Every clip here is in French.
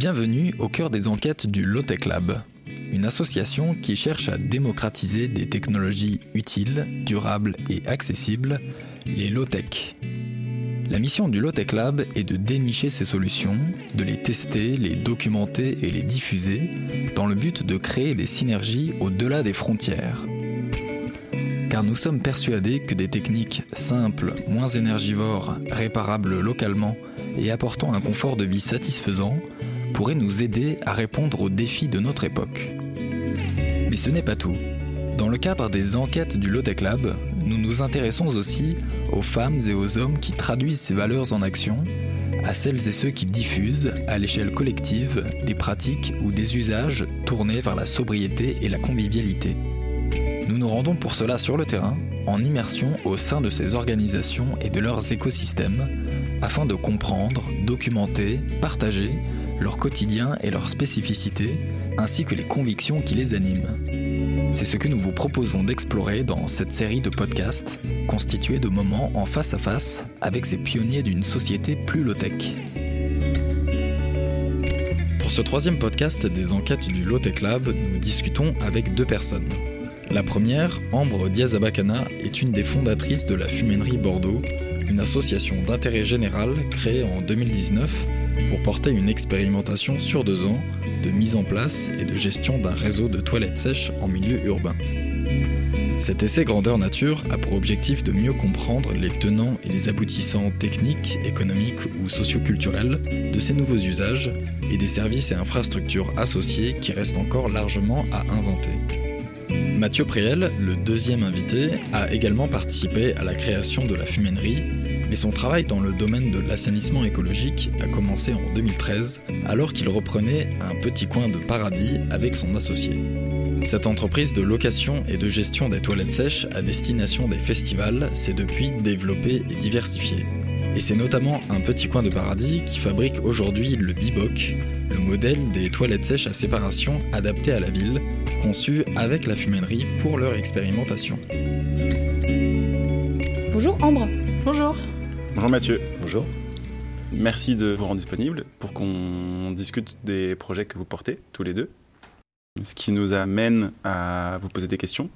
Bienvenue au cœur des enquêtes du Lotech Lab, une association qui cherche à démocratiser des technologies utiles, durables et accessibles, les low-tech. La mission du Lotech Lab est de dénicher ces solutions, de les tester, les documenter et les diffuser, dans le but de créer des synergies au-delà des frontières. Car nous sommes persuadés que des techniques simples, moins énergivores, réparables localement et apportant un confort de vie satisfaisant pourraient nous aider à répondre aux défis de notre époque. Mais ce n'est pas tout. Dans le cadre des enquêtes du Lotech Lab, nous nous intéressons aussi aux femmes et aux hommes qui traduisent ces valeurs en action, à celles et ceux qui diffusent, à l'échelle collective, des pratiques ou des usages tournés vers la sobriété et la convivialité. Nous nous rendons pour cela sur le terrain, en immersion au sein de ces organisations et de leurs écosystèmes, afin de comprendre, documenter, partager leur quotidien et leurs spécificités, ainsi que les convictions qui les animent. C'est ce que nous vous proposons d'explorer dans cette série de podcasts, constituée de moments en face à face avec ces pionniers d'une société plus low-tech. Pour ce troisième podcast des enquêtes du Low-Tech Lab, nous discutons avec deux personnes. La première, Ambre Diazabakana, est une des fondatrices de la Fuménerie Bordeaux, une association d'intérêt général créée en 2019 pour porter une expérimentation sur deux ans de mise en place et de gestion d'un réseau de toilettes sèches en milieu urbain. Cet essai grandeur nature a pour objectif de mieux comprendre les tenants et les aboutissants techniques, économiques ou socioculturels de ces nouveaux usages et des services et infrastructures associés qui restent encore largement à inventer. Mathieu Préel, le deuxième invité, a également participé à la création de la fuménerie mais son travail dans le domaine de l'assainissement écologique a commencé en 2013, alors qu'il reprenait un petit coin de paradis avec son associé. Cette entreprise de location et de gestion des toilettes sèches à destination des festivals s'est depuis développée et diversifiée. Et c'est notamment un petit coin de paradis qui fabrique aujourd'hui le Biboc, le modèle des toilettes sèches à séparation adaptées à la ville, conçu avec la fuménerie pour leur expérimentation. Bonjour Ambre. Bonjour. Bonjour Mathieu. Bonjour. Merci de vous rendre disponible pour qu'on discute des projets que vous portez tous les deux. Ce qui nous amène à vous poser des questions,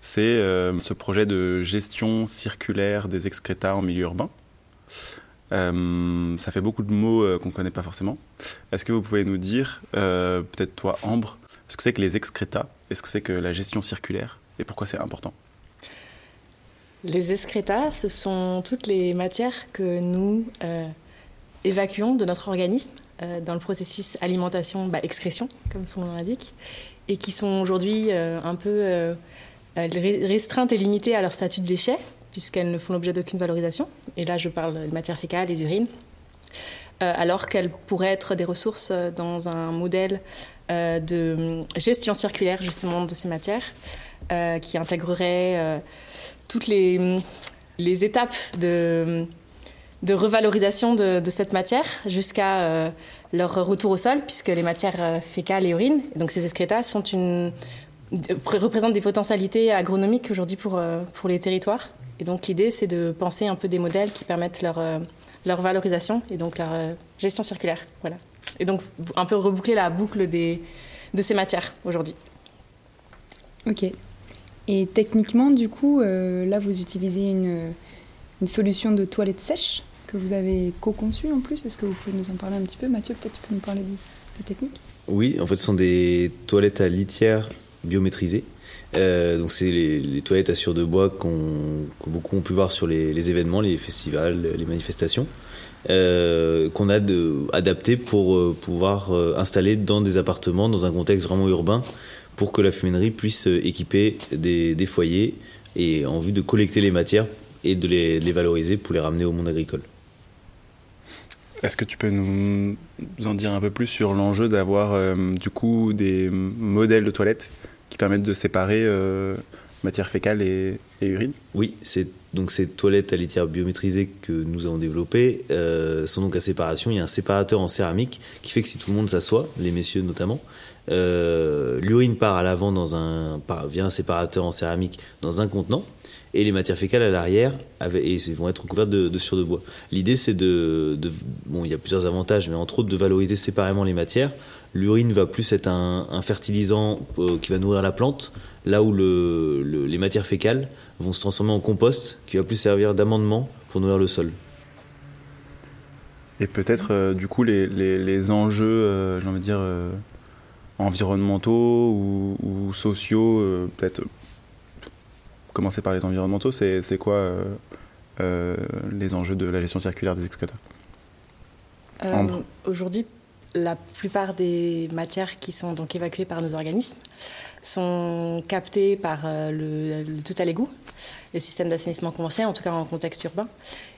c'est euh, ce projet de gestion circulaire des excrétas en milieu urbain. Euh, ça fait beaucoup de mots euh, qu'on ne connaît pas forcément. Est-ce que vous pouvez nous dire, peut-être toi Ambre, ce que c'est que les excrétas, est-ce que c'est que la gestion circulaire? Et pourquoi c'est important? Les excrétas, ce sont toutes les matières que nous euh, évacuons de notre organisme euh, dans le processus alimentation-excrétion, bah, comme son nom l'indique, et qui sont aujourd'hui euh, un peu restreintes et limitées à leur statut de déchets, puisqu'elles ne font l'objet d'aucune valorisation. Et là, je parle de matières fécales, les urines, alors qu'elles pourraient être des ressources dans un modèle de gestion circulaire, justement, de ces matières, qui intégrerait toutes les, étapes de, revalorisation de, cette matière jusqu'à euh, leur retour au sol, puisque les matières euh, fécales et urines, donc ces excrétas, représentent des potentialités agronomiques aujourd'hui euh, pour les territoires. Et donc l'idée, c'est de penser un peu des modèles qui permettent leur, leur valorisation et donc leur gestion circulaire. Voilà. Et donc un peu reboucler la boucle des, de ces matières aujourd'hui. Ok. Et techniquement, du coup, euh, là, vous utilisez une, une, solution de toilette sèche que vous avez co-conçue en plus. Est-ce que vous pouvez nous en parler un petit peu? Mathieu, peut-être tu peux nous parler de la technique? Oui, en fait, ce sont des toilettes à litière biométrisées. Euh, donc c'est les, toilettes à sur de bois qu'on, que beaucoup ont pu voir sur les, événements, les festivals, les manifestations, euh, qu'on a de, adaptées pour pouvoir installer dans des appartements dans un contexte vraiment urbain pour que la fuminerie puisse euh, équiper des, foyers et en vue de collecter les matières et de les, valoriser pour les ramener au monde agricole. Est-ce que tu peux nous en dire un peu plus sur l'enjeu d'avoir euh, du coup des modèles de toilettes qui permettent de séparer euh, matière fécale et, urine Oui, c'est donc ces toilettes à litière biométrisées que nous avons développées sont donc à séparation. Il y a un séparateur en céramique qui fait que si tout le monde s'assoit, les messieurs notamment, euh, l'urine part à l'avant dans un, via un séparateur en céramique dans un contenant. et les matières fécales à l'arrière vont être couvertes de, de de bois. L'idée c'est de, bon il y a plusieurs avantages mais entre autres de valoriser séparément les matières. L'urine va plus être un, fertilisant euh, qui va nourrir la plante, là où le, les matières fécales vont se transformer en compost qui va plus servir d'amendement pour nourrir le sol. Et peut-être euh, du coup les, les, enjeux, euh, j'ai envie de dire, environnementaux ou, ou sociaux, peut-être commencer par les environnementaux, c'est quoi euh, euh, les enjeux de la gestion circulaire des excréta euh, Aujourd'hui, la plupart des matières qui sont donc évacuées par nos organismes sont captées par le, le total égout, les systèmes d'assainissement conventionnels, en tout cas en contexte urbain,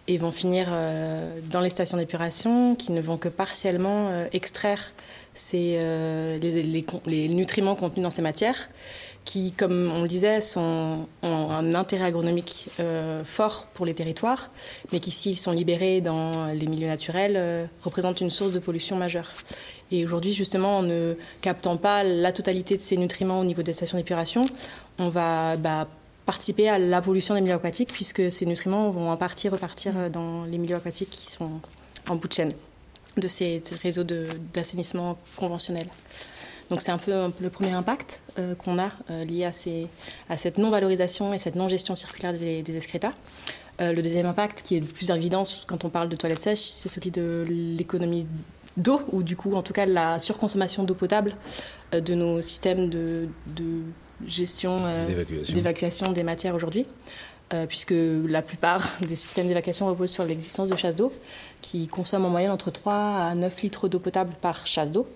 et vont finir dans les stations d'épuration qui ne vont que partiellement extraire ces, les, nutriments contenus dans ces matières qui, comme on le disait, ont un intérêt agronomique euh, fort pour les territoires, mais qui, s'ils sont libérés dans les milieux naturels, euh, représentent une source de pollution majeure. Et aujourd'hui, justement, en ne captant pas la totalité de ces nutriments au niveau des stations d'épuration, on va bah, participer à la pollution des milieux aquatiques, puisque ces nutriments vont en partie repartir euh, dans les milieux aquatiques qui sont en bout de chaîne de ces réseaux d'assainissement conventionnels. Donc c'est un peu le premier impact euh, qu'on a euh, lié à, ces, à, cette non-valorisation et cette non-gestion circulaire des, des excrétas. Euh, le deuxième impact, qui est le plus évident quand on parle de toilettes sèches, c'est celui de l'économie d'eau, ou du coup en tout cas de la surconsommation d'eau potable de nos systèmes de, de gestion d'évacuation des matières aujourd'hui. Puisque la plupart des systèmes d'évacuation reposent sur l'existence de chasse d'eau, qui consomment en moyenne entre 3 à 9 litres d'eau potable par chasse d'eau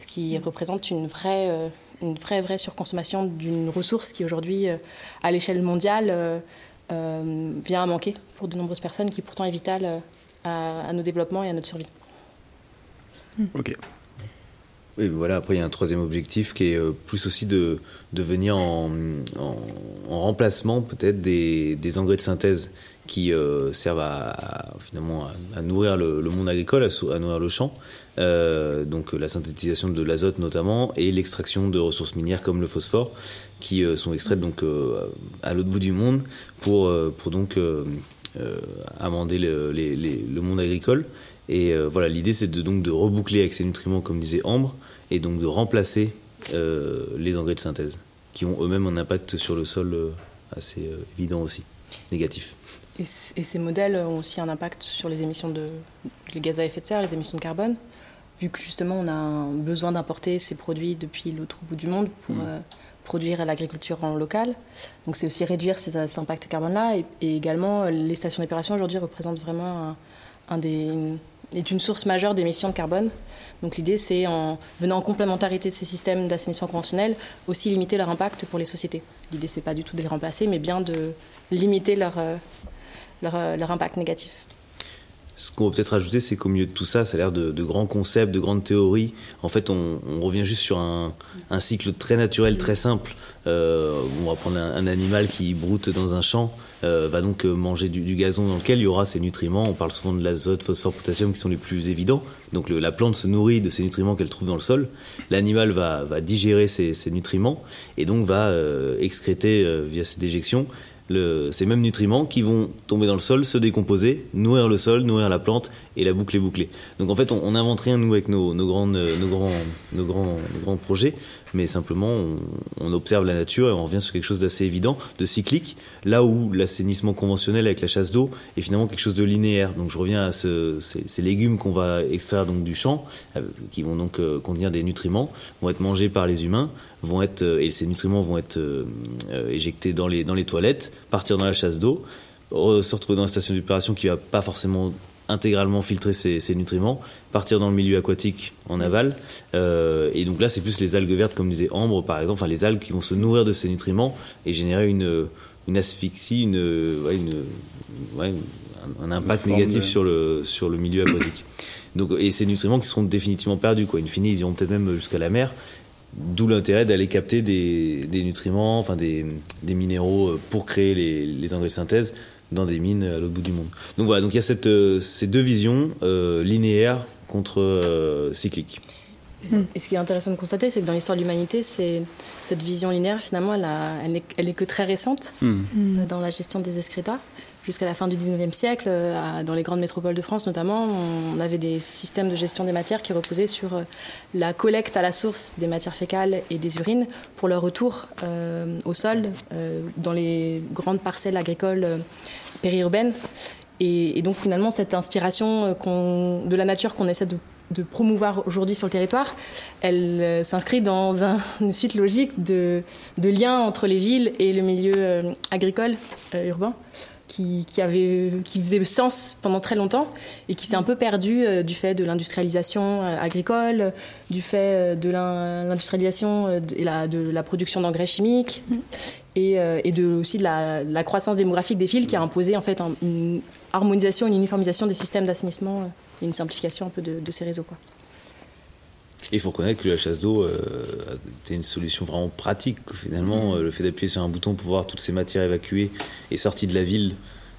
ce qui représente une vraie, euh, une vraie, vraie surconsommation d'une ressource qui aujourd'hui, euh, à l'échelle mondiale, euh, vient à manquer pour de nombreuses personnes, qui pourtant est vitale à, nos développements et à notre survie. Ok. Voilà, après il y a un troisième objectif qui est plus aussi de, de venir en, en, remplacement peut-être des, des, engrais de synthèse qui servent à, finalement à, nourrir le, monde agricole, à, nourrir le champ, euh, donc la synthétisation de l'azote notamment, et l'extraction de ressources minières comme le phosphore, qui euh, sont extraites donc euh, à l'autre bout du monde pour, pour donc amender le, le, monde agricole. Et voilà, l'idée c'est de, donc de reboucler avec ces nutriments, comme disait Ambre, et donc de remplacer les engrais de synthèse, qui ont eux-mêmes un impact sur le sol assez évident aussi, négatif. Et, et, ces modèles ont aussi un impact sur les émissions de les gaz à effet de serre, les émissions de carbone vu que justement on a besoin d'importer ces produits depuis l'autre bout du monde pour mm. euh, produire l'agriculture en local. Donc c'est aussi réduire cet impact carbone-là. Et, également, euh, les stations d'épuration aujourd'hui représentent vraiment un, des, est une source majeure d'émissions de carbone. Donc l'idée, c'est en venant en complémentarité de ces systèmes d'assainissement conventionnels, aussi limiter leur impact pour les sociétés. L'idée, c'est pas du tout de les remplacer, mais bien de limiter leur, euh, leur, leur impact négatif. Ce qu'on peut peut-être ajouter, c'est qu'au milieu de tout ça, ça a l'air de, grands concepts, de grandes théories. En fait, on, revient juste sur un, cycle très naturel, très simple. Euh, on va prendre un, animal qui broute dans un champ, euh, va donc manger du, gazon dans lequel il y aura ces nutriments. On parle souvent de l'azote, phosphore, potassium qui sont les plus évidents. Donc la plante se nourrit de ces nutriments qu'elle trouve dans le sol. L'animal va, digérer ces, nutriments et donc va euh, excréter via ces déjections ces mêmes nutriments qui vont tomber dans le sol, se décomposer, nourrir le sol, nourrir la plante et la boucle est bouclée. Donc en fait, on n'invente rien nous avec nos, grandes, nos, grands, nos, grands, grands projets, mais simplement on, observe la nature et on revient sur quelque chose d'assez évident, de cyclique, là où l'assainissement conventionnel avec la chasse d'eau est finalement quelque chose de linéaire. Donc je reviens à ces, légumes qu'on va extraire donc du champ, euh, qui vont donc euh, contenir des nutriments, vont être mangés par les humains, vont être euh, et ces nutriments vont être éjectés dans les dans les toilettes, partir dans la chasse d'eau, se retrouver dans la station d'épuration qui va pas forcément intégralement filtrer ces, nutriments, partir dans le milieu aquatique en aval. Euh, et donc là, c'est plus les algues vertes, comme disait Ambre, par exemple, enfin les algues qui vont se nourrir de ces nutriments et générer une, une asphyxie, une, une, un, impact négatif sur, le, sur le milieu aquatique. Donc, et ces nutriments qui seront définitivement perdus. Quoi. In fine, ils iront peut-être même jusqu'à la mer. D'où l'intérêt d'aller capter des, des, nutriments, enfin des, des, minéraux pour créer les, les engrais de synthèse dans des mines à l'autre bout du monde. Donc voilà, donc il y a cette, euh, ces deux visions euh, linéaires contre euh, cycliques. Et ce qui est intéressant de constater, c'est que dans l'histoire de l'humanité, cette vision linéaire, finalement, elle, a, elle, est, elle, est, que très récente Hmm. euh, dans la gestion des excrétas. Jusqu'à la fin du 19e siècle, euh, dans les grandes métropoles de France notamment, on avait des systèmes de gestion des matières qui reposaient sur euh, la collecte à la source des matières fécales et des urines pour leur retour euh, au sol dans les grandes parcelles agricoles périurbaines. Et, donc finalement, cette inspiration de la nature qu'on essaie de, promouvoir aujourd'hui sur le territoire, elle s'inscrit dans un, une suite logique de, liens entre les villes et le milieu agricole urbain. Qui, qui, avait, qui faisait sens pendant très longtemps et qui s'est un peu perdu euh, du fait de l'industrialisation euh, agricole, du fait euh, de l'industrialisation et la, de la production d'engrais chimiques Mm. et, et de, aussi de la, la, croissance démographique des villes qui a imposé en fait une harmonisation, une uniformisation des systèmes d'assainissement et une simplification un peu de, de ces réseaux. Quoi. Et il faut reconnaître que la chasse d'eau euh, était une solution vraiment pratique. Finalement, euh, le fait d'appuyer sur un bouton pour voir toutes ces matières évacuées et sorties de la ville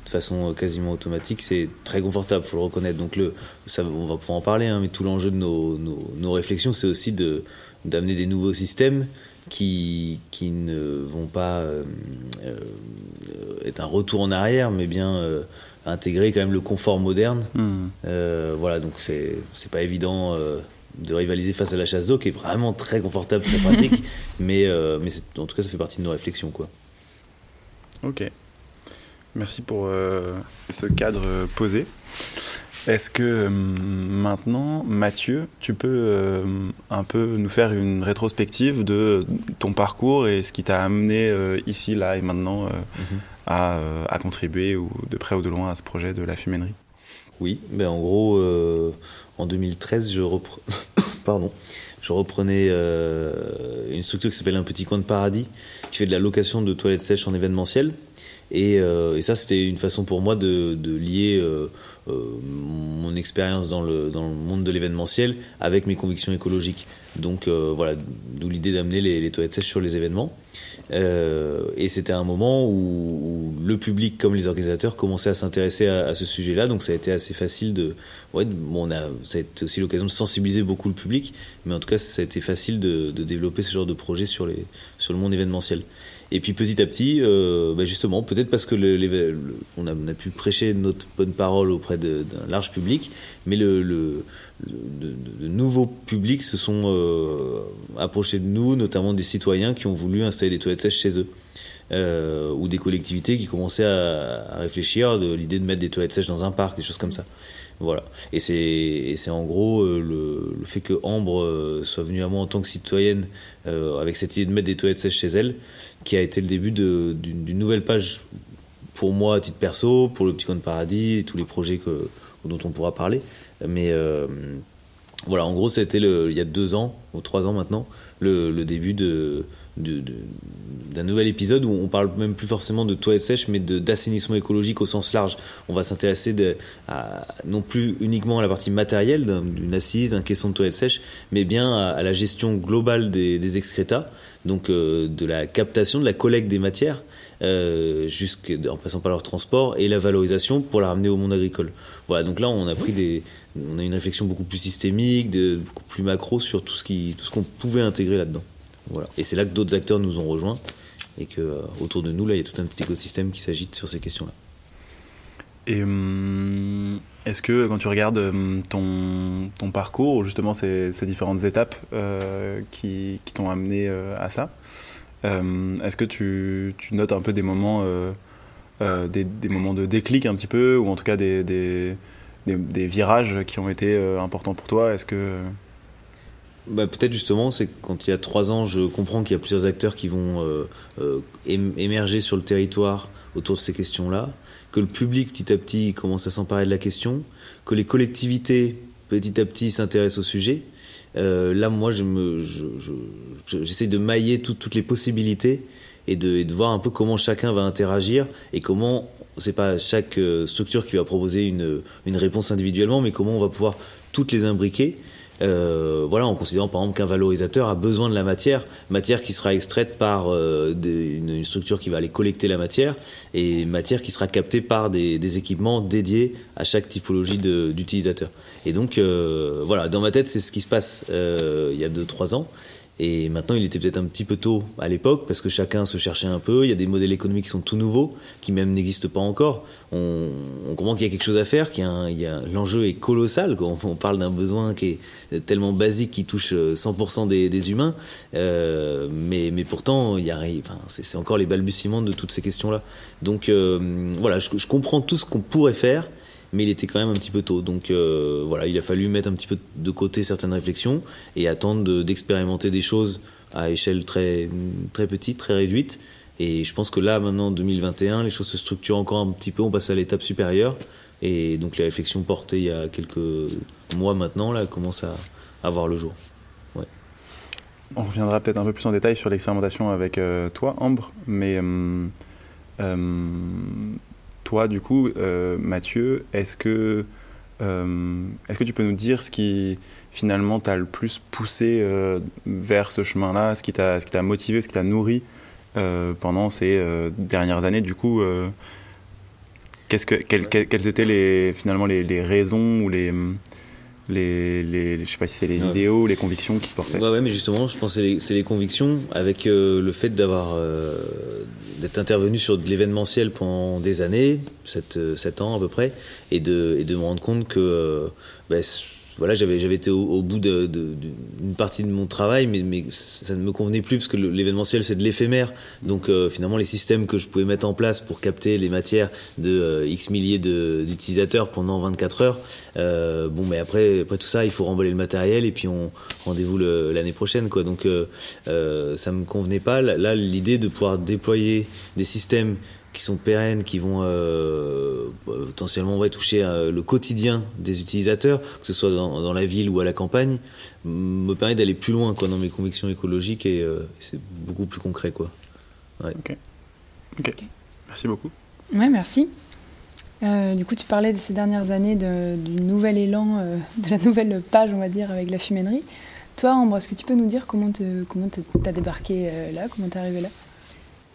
de façon euh, quasiment automatique, c'est très confortable, faut le reconnaître. Donc le, ça, on va pouvoir en parler, hein, mais tout l'enjeu de nos, nos, nos réflexions, c'est aussi de d'amener des nouveaux systèmes qui, qui ne vont pas euh, être un retour en arrière, mais bien euh, intégrer quand même le confort moderne. Euh, voilà, donc c'est c'est pas évident de rivaliser face à la chasse d'eau, qui est vraiment très confortable, très pratique, mais euh, mais en tout cas ça fait partie de nos réflexions, quoi. Ok. Merci pour euh, ce cadre posé. Est-ce que euh, maintenant, Mathieu, tu peux euh, un peu nous faire une rétrospective de ton parcours et ce qui t'a amené euh, ici, là et maintenant mm -hmm. à, à, contribuer ou de près ou de loin à ce projet de la fuménerie Oui, ben en gros, euh, en 2013, je, reprenais euh, une structure qui s'appelle Un Petit Coin de Paradis, qui fait de la location de toilettes sèches en événementiel. Et, euh, ça, c'était une façon pour moi de, lier mon expérience dans le monde de l'événementiel avec mes convictions écologiques. Donc voilà, d'où l'idée d'amener les, toilettes sèches sur les événements. et c'était un moment où, le public comme les organisateurs commençaient à s'intéresser à, ce sujet-là. Donc ça a été assez facile de... Ouais, bon, ça a été aussi l'occasion de sensibiliser beaucoup le public. Mais en tout cas, ça a été facile de, développer ce genre de projet sur, le monde événementiel. Et puis petit à petit, euh, bah justement, peut-être parce que on, a, pu prêcher notre bonne parole auprès d'un large public, mais le, de, de, publics se sont euh, approchés de nous, notamment des citoyens qui ont voulu installer des toilettes sèches chez eux. Euh, ou des collectivités qui commençaient à, réfléchir de l'idée de mettre des toilettes sèches dans un parc, des choses comme ça. Voilà. Et c'est en gros euh, le, fait que Ambre soit venue à moi en tant que citoyenne avec cette idée de mettre des toilettes sèches chez elle qui a été le début d'une nouvelle page pour moi à titre perso, pour le Petit Coin de Paradis tous les projets dont on pourra parler. Mais voilà, en gros, c'était il y a deux ans, ou trois ans maintenant, le, le début de, d'un nouvel épisode où on parle même plus forcément de toilettes sèches, mais d'assainissement écologique au sens large. On va s'intéresser non plus uniquement à la partie matérielle d'une assise, d'un caisson de toilettes sèches, mais bien à, à la gestion globale des, des excrétas, donc euh, de la captation, de la collecte des matières, euh, en passant par leur transport et la valorisation pour la ramener au monde agricole. Voilà, donc là on a pris des, on a une réflexion beaucoup plus systémique, beaucoup plus macro sur tout ce qu'on pouvait intégrer là-dedans. Voilà. Et c'est là que d'autres acteurs nous ont rejoints et que euh, autour de nous là il y a tout un petit écosystème qui s'agite sur ces questions-là. Et hum, est-ce que quand tu regardes hum, ton, parcours, justement ces, différentes étapes euh, qui, t'ont amené euh, à ça, euh, est-ce que tu, notes un peu des moments, des, moments de déclic un petit peu, ou en tout cas des, des virages qui ont été importants pour toi Est-ce que bah, peut-être justement, c'est quand il y a trois ans, je comprends qu'il y a plusieurs acteurs qui vont euh, euh, émerger sur le territoire autour de ces questions-là, que le public petit à petit commence à s'emparer de la question, que les collectivités petit à petit s'intéressent au sujet. Euh, là, moi, je j'essaie de mailler tout, toutes les possibilités et de, voir un peu comment chacun va interagir et comment c'est pas chaque structure qui va proposer une, une réponse individuellement, mais comment on va pouvoir toutes les imbriquer euh, voilà, en considérant par exemple qu'un valorisateur a besoin de la matière, matière qui sera extraite par euh, une, structure qui va aller collecter la matière et matière qui sera captée par des, équipements dédiés à chaque typologie d'utilisateur. Et donc voilà, dans ma tête, c'est ce qui se passe il y a 2-3 ans. Et maintenant, il était peut-être un petit peu tôt à l'époque parce que chacun se cherchait un peu. Il y a des modèles économiques qui sont tout nouveaux, qui même n'existent pas encore. On, comprend qu'il y a quelque chose à faire, qu'il l'enjeu est colossal. On, on parle d'un besoin qui est tellement basique, qui touche 100% des, humains. Euh, mais, pourtant, il y a, enfin, c'est, encore les balbutiements de toutes ces questions-là. Donc euh, voilà, je comprends tout ce qu'on pourrait faire mais il était quand même un petit peu tôt. Donc euh, voilà, il a fallu mettre un petit peu de côté certaines réflexions et attendre d'expérimenter des choses à échelle très, très petite, très réduite. Et je pense que là, maintenant, 2021, les choses se structurent encore un petit peu, on passe à l'étape supérieure. Et donc les réflexions portées il y a quelques mois maintenant, là, commencent à, avoir voir le jour. Ouais. On reviendra peut-être un peu plus en détail sur l'expérimentation avec euh, toi, Ambre, mais euh, toi, du coup, euh, Mathieu, est-ce que, euh, est que tu peux nous dire ce qui finalement t'a le plus poussé euh, vers ce chemin-là, ce qui t'a motivé, ce qui t'a nourri pendant ces dernières années? Du coup, qu'est-ce que, quelles, étaient les, finalement les, raisons ou les, les, les, je sais pas si c'est les idéaux, les convictions qui portaient. Ouais, ouais, mais justement, je pense que c'est les, convictions avec le fait d'avoir d'être intervenu sur de l'événementiel pendant des années, 7, ans à peu près, et de, et de me rendre compte que euh, ben, voilà, j'avais été au, bout d'une partie de mon travail, mais, mais ça ne me convenait plus parce que l'événementiel c'est de l'éphémère. Donc euh, finalement, les systèmes que je pouvais mettre en place pour capter les matières de euh, x milliers d'utilisateurs pendant 24 heures, euh, bon, mais après après tout ça, il faut remballer le matériel et puis on rendez-vous l'année prochaine, quoi. Donc ça me convenait pas. Là, l'idée de pouvoir déployer des systèmes qui sont pérennes, qui vont euh, potentiellement ouais, toucher euh, le quotidien des utilisateurs, que ce soit dans, la ville ou à la campagne, me permet d'aller plus loin quoi, dans mes convictions écologiques et euh, c'est beaucoup plus concret. Quoi. Ouais. ok. Merci beaucoup. Ouais, merci. du coup, tu parlais de ces dernières années de, du nouvel élan, de la nouvelle page, on va dire, avec la fumainerie. Toi, Ambre, est-ce que tu peux nous dire comment tu as débarqué là, comment tu es arrivé là?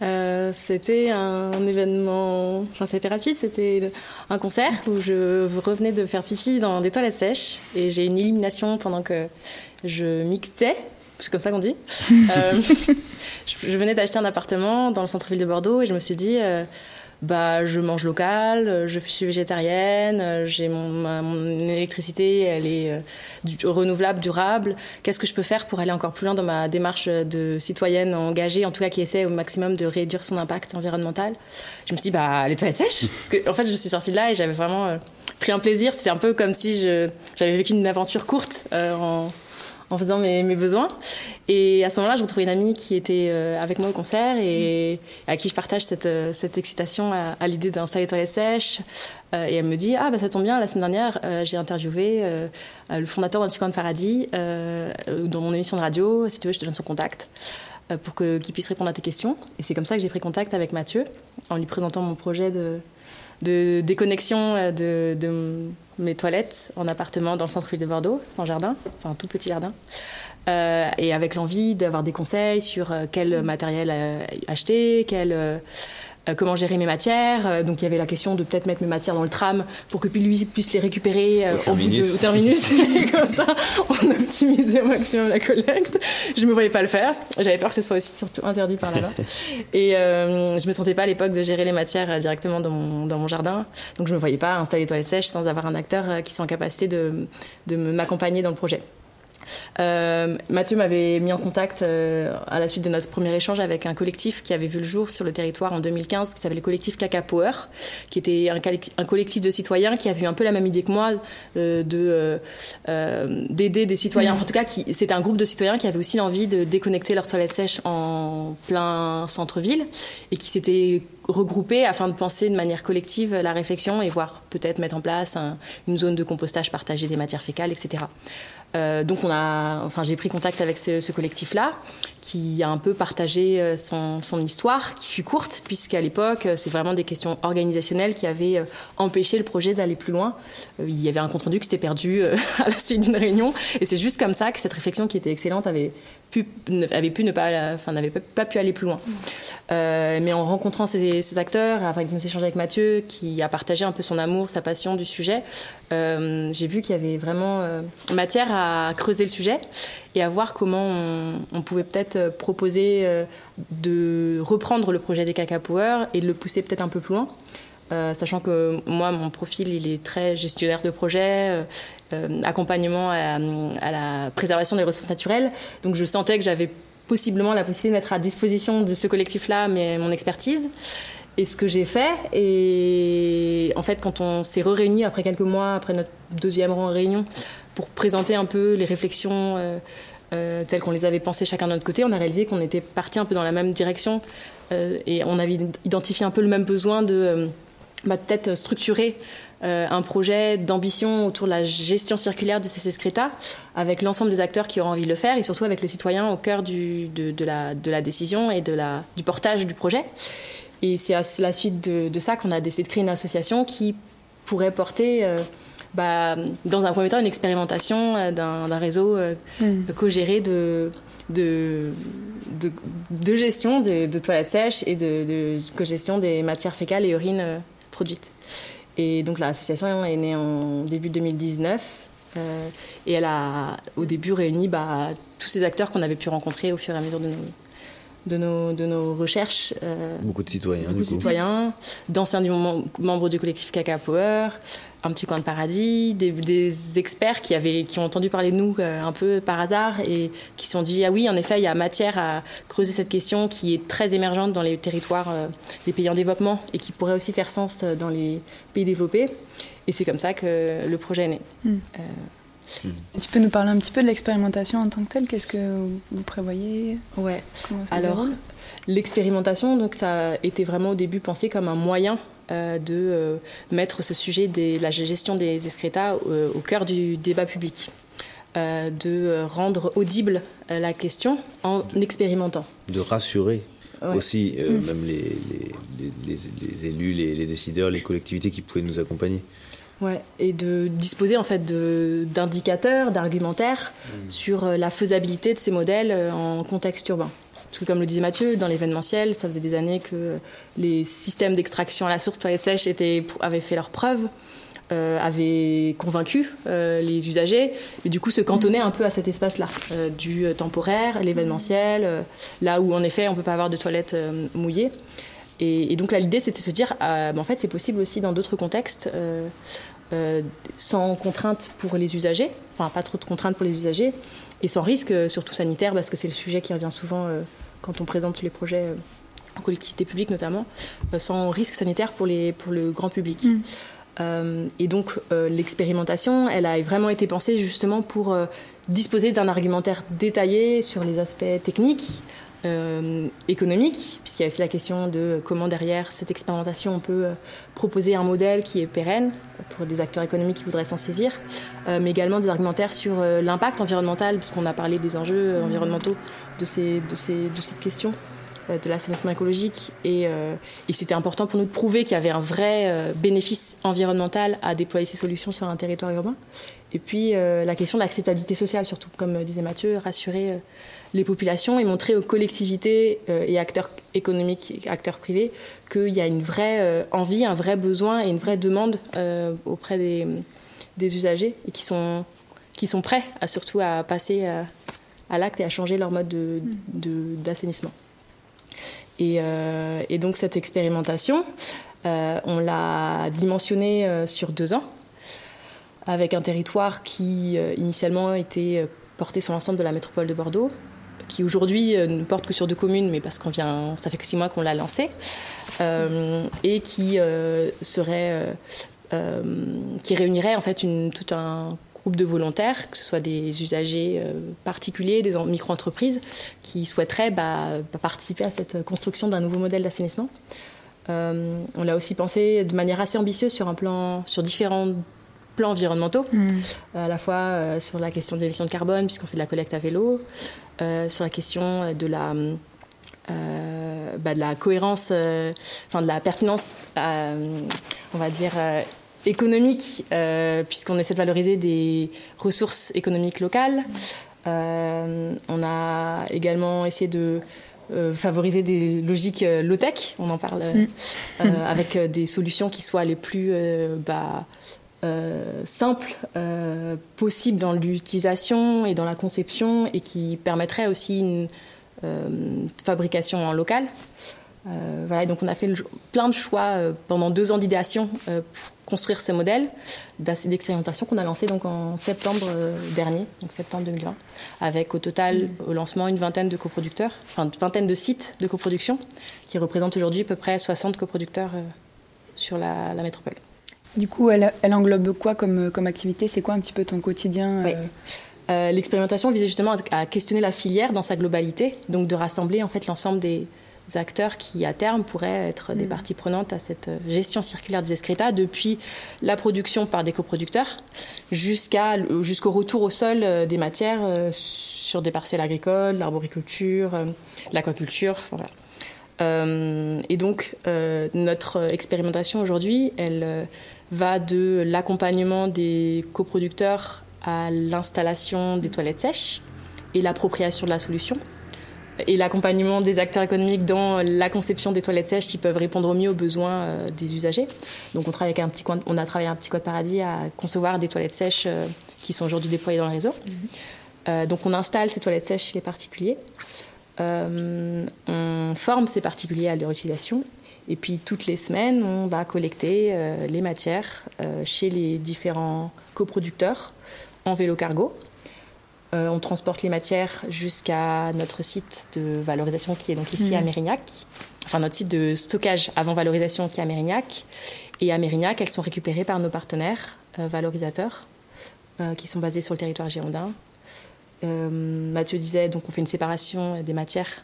Euh, c'était un événement, enfin été rapide, c'était un concert où je revenais de faire pipi dans des toilettes sèches et j'ai une illumination pendant que je mixtais, c'est comme ça qu'on dit. euh, je, venais d'acheter un appartement dans le centre-ville de Bordeaux et je me suis dit, euh, bah, je mange local, euh, je suis végétarienne, euh, j'ai mon, électricité, elle est euh, renouvelable, durable. Qu'est-ce que je peux faire pour aller encore plus loin dans ma démarche de citoyenne engagée, en tout cas qui essaie au maximum de réduire son impact environnemental? Je me suis dit, bah, les toilettes sèches. Parce que, en fait, je suis sortie de là et j'avais vraiment pris un plaisir. C'était un peu comme si j'avais vécu une aventure courte en en faisant mes, besoins. Et à ce moment-là, je retrouvais une amie qui était euh, avec moi au concert et à qui je partage cette, euh, cette excitation à, l'idée d'installer les toilettes sèches. Euh, et elle me dit Ah, bah, ça tombe bien, la semaine dernière, j'ai interviewé le fondateur d'un petit de paradis dans mon émission de radio. Si tu veux, je te donne son contact pour qu'il puisse répondre à tes questions. Et c'est comme ça que j'ai pris contact avec Mathieu en lui présentant mon projet de, de déconnexion de, de mes toilettes en appartement dans le centre-ville de Bordeaux, sans jardin, enfin un tout petit jardin. Euh, et avec l'envie d'avoir des conseils sur euh, quel matériel euh, acheter, quel, comment gérer mes matières. donc il y avait la question de peut-être mettre mes matières dans le tram pour que lui puisse les récupérer au, bout de, terminus. Comme ça, on optimisait au maximum la collecte. Je me voyais pas le faire. J'avais peur que ce soit aussi surtout interdit par là-bas. et je me sentais pas à l'époque de gérer les matières directement dans mon, dans mon, jardin. Donc je me voyais pas installer les toilettes sèches sans avoir un acteur qui soit en capacité de, de m'accompagner dans le projet. Euh, Mathieu m'avait mis en contact euh, à la suite de notre premier échange avec un collectif qui avait vu le jour sur le territoire en 2015 qui s'appelait le collectif Caca Power, qui était un, collectif de citoyens qui avait eu un peu la même idée que moi euh, de d'aider des citoyens. en tout cas, c'était un groupe de citoyens qui avaient aussi l'envie de déconnecter leurs toilettes sèches en plein centre-ville et qui s'était regrouper afin de penser de manière collective la réflexion et voir peut-être mettre en place une zone de compostage partagée des matières fécales, etc. Euh, donc on a, enfin j'ai pris contact avec ce, collectif-là, qui a un peu partagé euh, son, histoire, qui fut courte puisqu'à l'époque euh, c'est vraiment des questions organisationnelles qui avaient empêché le projet d'aller plus loin. il y avait un compte rendu qui s'était perdu à la suite d'une réunion, et c'est juste comme ça que cette réflexion qui était excellente avait pu, avait pu ne pas, enfin n'avait pas pu aller plus loin. mais en rencontrant ces, acteurs, avec nos échanges avec Mathieu, qui a partagé un peu son amour, sa passion du sujet, j'ai vu qu'il y avait vraiment matière à creuser le sujet et à voir comment on, pouvait peut-être proposer euh, de reprendre le projet des Caca Power et de le pousser peut-être un peu plus loin. Euh, sachant que moi, mon profil, il est très gestionnaire de projet, euh, accompagnement à la, préservation des ressources naturelles. Donc je sentais que j'avais possiblement la possibilité de mettre à disposition de ce collectif-là mon expertise. Et ce que j'ai fait, et en fait, quand on s'est réunis après quelques mois, après notre deuxième réunion, pour présenter un peu les réflexions euh, euh, telles qu'on les avait pensées chacun de notre côté, on a réalisé qu'on était parti un peu dans la même direction euh, et on avait identifié un peu le même besoin de bah, peut-être structurer un projet d'ambition autour de la gestion circulaire de ces excrétas avec l'ensemble des acteurs qui auront envie de le faire et surtout avec le citoyen au cœur du, de, la, de, la, décision et de la, du portage du projet. Et c'est à la suite de, de ça qu'on a décidé de créer une association qui pourrait porter bah, dans un premier temps, une expérimentation euh, d'un réseau euh, mm. co-géré de, de, de, gestion de, toilettes sèches et de, co-gestion des matières fécales et urines euh, produites. Et donc l'association est née en début 2019 et elle a au début réuni bah, tous ces acteurs qu'on avait pu rencontrer au fur et à mesure de nos, de nos, de nos recherches. beaucoup de citoyens. Beaucoup de citoyens, d'anciens membres du collectif Caca Power, un petit coin de paradis, des, experts qui, avaient, qui ont entendu parler de nous euh, un peu par hasard et qui se sont dit ah oui, en effet, il y a matière à creuser cette question qui est très émergente dans les territoires euh, des pays en développement et qui pourrait aussi faire sens euh, dans les pays développés. Et c'est comme ça que le projet est né. Hmm. Tu peux nous parler un petit peu de l'expérimentation en tant que telle? Qu'est-ce que vous prévoyez? Ouais. Alors, l'expérimentation, donc ça a été vraiment au début pensé comme un moyen de euh, mettre ce sujet de la gestion des excrétas euh, au cœur du débat public. de rendre audible la question en expérimentant. De rassurer aussi mm. même les, les, élus, les, décideurs, les collectivités qui pouvaient nous accompagner. Ouais, et de disposer en fait d'indicateurs, d'argumentaires mm. sur la faisabilité de ces modèles en contexte urbain. Parce que comme le disait Mathieu, dans l'événementiel, ça faisait des années que les systèmes d'extraction à la source toilette sèche étaient, avaient fait leurs preuves. Euh, avaient convaincu euh, les usagers, mais du coup se cantonnaient un peu à cet espace-là, euh, du temporaire, l'événementiel, là où en effet on ne peut pas avoir de toilettes mouillées. Et, donc là l'idée c'était de se dire, bah, en fait c'est possible aussi dans d'autres contextes, sans contrainte pour les usagers, enfin pas trop de contraintes pour les usagers, et sans risque, euh, surtout sanitaire, parce que c'est le sujet qui revient souvent euh, quand on présente les projets euh, en collectivité publique notamment, sans risque sanitaire pour, les, pour le grand public. Mm. et donc l'expérimentation, elle a vraiment été pensée justement pour disposer d'un argumentaire détaillé sur les aspects techniques, euh, économique, puisqu'il y a aussi la question de comment derrière cette expérimentation on peut euh, proposer un modèle qui est pérenne pour des acteurs économiques qui voudraient s'en saisir, euh, mais également des argumentaires sur l'impact environnemental, puisqu'on a parlé des enjeux environnementaux de, ces, de, ces, de cette question de l'assainissement écologique et, et c'était important pour nous de prouver qu'il y avait un vrai bénéfice environnemental à déployer ces solutions sur un territoire urbain. Et puis la question de l'acceptabilité sociale, surtout, comme disait Mathieu, rassurer les populations et montrer aux collectivités euh, et acteurs économiques, acteurs privés, qu'il y a une vraie euh, envie, un vrai besoin et une vraie demande euh, auprès des, usagers et qui sont, qui sont prêts à surtout à passer à, l'acte et à changer leur mode d'assainissement. De, et, et, donc cette expérimentation, on l'a dimensionnée sur deux ans avec un territoire qui initialement était porté sur l'ensemble de la métropole de Bordeaux, qui aujourd'hui euh, ne porte que sur deux communes, mais parce qu'on vient, ça fait que six mois qu'on l'a lancé, euh, et qui euh, serait, qui réunirait en fait tout un groupe de volontaires, que ce soit des usagers particuliers, des micro-entreprises, qui souhaiteraient bah, participer à cette construction d'un nouveau modèle d'assainissement. on l'a aussi pensé de manière assez ambitieuse sur un plan, sur différents plans environnementaux, mm. à la fois sur la question des émissions de carbone puisqu'on fait de la collecte à vélo, sur la question de la bah, de la cohérence, enfin de la pertinence, on va dire économique, puisqu'on essaie de valoriser des ressources économiques locales. Euh, on a également essayé de euh, favoriser des logiques euh, low-tech, on en parle, mm. avec des solutions qui soient les plus bah, simples possibles dans l'utilisation et dans la conception et qui permettraient aussi une fabrication en local. voilà, donc on a fait plein de choix pendant deux ans d'idéation pour construire ce modèle d'expérimentation qu'on a lancé donc en septembre euh, dernier, donc septembre 2020, avec au total au lancement une vingtaine de coproducteurs, enfin une vingtaine de sites de coproduction qui représentent aujourd'hui à peu près 60 coproducteurs euh, sur la, métropole. Du coup, elle, englobe quoi comme, comme activité? C'est quoi un petit peu ton quotidien euh? L'expérimentation visait justement à questionner la filière dans sa globalité, donc de rassembler en fait l'ensemble des, acteurs qui, à terme, pourraient être des mm. parties prenantes à cette euh, gestion circulaire des excrétas, depuis la production par des coproducteurs jusqu'à, jusqu'au retour au sol euh, des matières euh, sur des parcelles agricoles, l'arboriculture, l'aquaculture. et donc, notre expérimentation aujourd'hui, elle va de l'accompagnement des coproducteurs à l'installation des toilettes sèches et l'appropriation de la solution et l'accompagnement des acteurs économiques dans la conception des toilettes sèches qui peuvent répondre au mieux aux besoins euh, des usagers. Donc on, travaille avec un petit on a travaillé un petit code paradis à concevoir des toilettes sèches euh, qui sont aujourd'hui déployées dans le réseau. Mhm. Euh, donc on installe ces toilettes sèches chez les particuliers. on forme ces particuliers à leur utilisation. Et puis toutes les semaines, on va collecter les matières chez les différents coproducteurs en vélo cargo. Euh, on transporte les matières jusqu'à notre site de valorisation qui est donc ici à mhm. Mérignac. Enfin, notre site de stockage avant valorisation qui est à Mérignac. Et à Mérignac, elles sont récupérées par nos partenaires euh, valorisateurs euh, qui sont basés sur le territoire girondin. Mathieu disait, donc on fait une séparation des matières.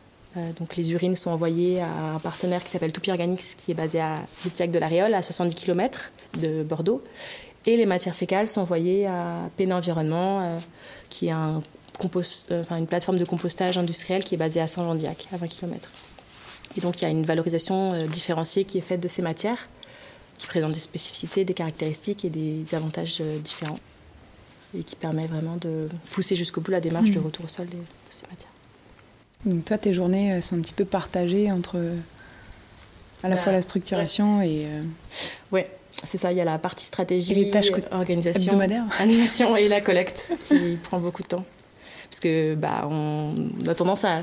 Donc les urines sont envoyées à un partenaire qui s'appelle Toupi Organics qui est basé à Lutiac de la Réole, à 70 km de Bordeaux. Et les matières fécales sont envoyées à Pénin Environnement qui est un compost, euh, enfin, une plateforme de compostage industriel qui est basée à Saint-Jean-Diac, à 20 km. Et donc il y a une valorisation euh, différenciée qui est faite de ces matières, qui présente des spécificités, des caractéristiques et des avantages euh, différents, et qui permet vraiment de pousser jusqu'au bout la démarche de mmh. retour au sol de ces matières. Donc toi, tes journées sont un petit peu partagées entre à la bah, fois la structuration et... Ouais, c'est ça, il y a la partie stratégie, les tâches organisation, animation et la collecte qui prend beaucoup de temps. Parce que bah, on a tendance à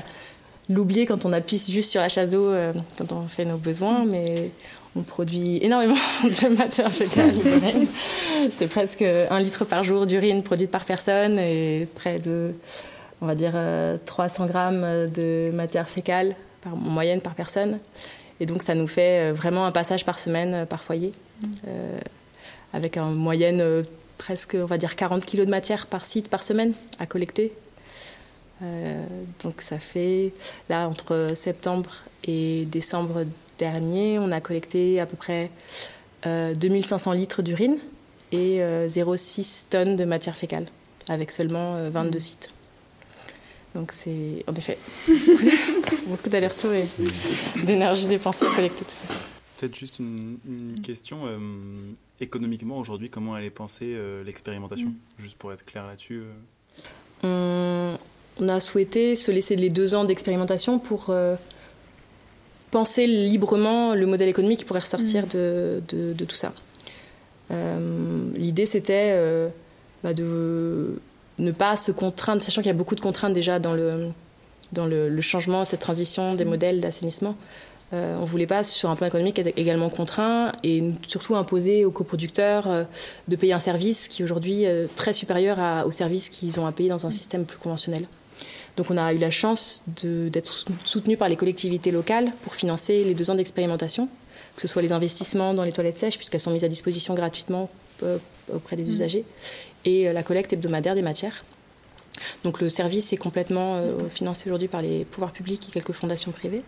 l'oublier quand on appuie juste sur la chasse d'eau euh, quand on fait nos besoins, mais on produit énormément de matière fécale. C'est presque un litre par jour d'urine produite par personne et près de, on va dire, 300 euh, grammes de matière fécale par, en moyenne par personne. Et donc ça nous fait euh, vraiment un passage par semaine par foyer. Euh, avec en moyenne euh, presque, on va dire, 40 kilos de matière par site par semaine à collecter. Euh, donc ça fait, là, entre septembre et décembre dernier, on a collecté à peu près 2500 litres d'urine et 0,6 tonnes de matière fécale, avec seulement 22 mmh. sites. Donc c'est en effet beaucoup d'aller-retour et d'énergie dépensée à collecter tout ça. Peut-être juste une, question. Euh, économiquement, aujourd'hui, comment elle est pensée euh, l'expérimentation mm. Juste pour être clair là-dessus. Euh. On, a souhaité se laisser les deux ans d'expérimentation pour penser librement le modèle économique qui pourrait ressortir mm. de, de, tout ça. L'idée, c'était bah, de ne pas se contraindre, sachant qu'il y a beaucoup de contraintes déjà dans le, dans le, le changement, cette transition des modèles d'assainissement. Euh, on ne voulait pas, sur un plan économique, être également contraint et surtout imposer aux coproducteurs euh, de payer un service qui est aujourd'hui euh, très supérieur au service qu'ils ont à payer dans un système plus conventionnel. Donc on a eu la chance d'être soutenu par les collectivités locales pour financer les deux ans d'expérimentation, que ce soit les investissements dans les toilettes sèches, puisqu'elles sont mises à disposition gratuitement auprès des mmh. usagers, et la collecte hebdomadaire des matières. Donc le service est complètement euh, financé aujourd'hui par les pouvoirs publics et quelques fondations privées.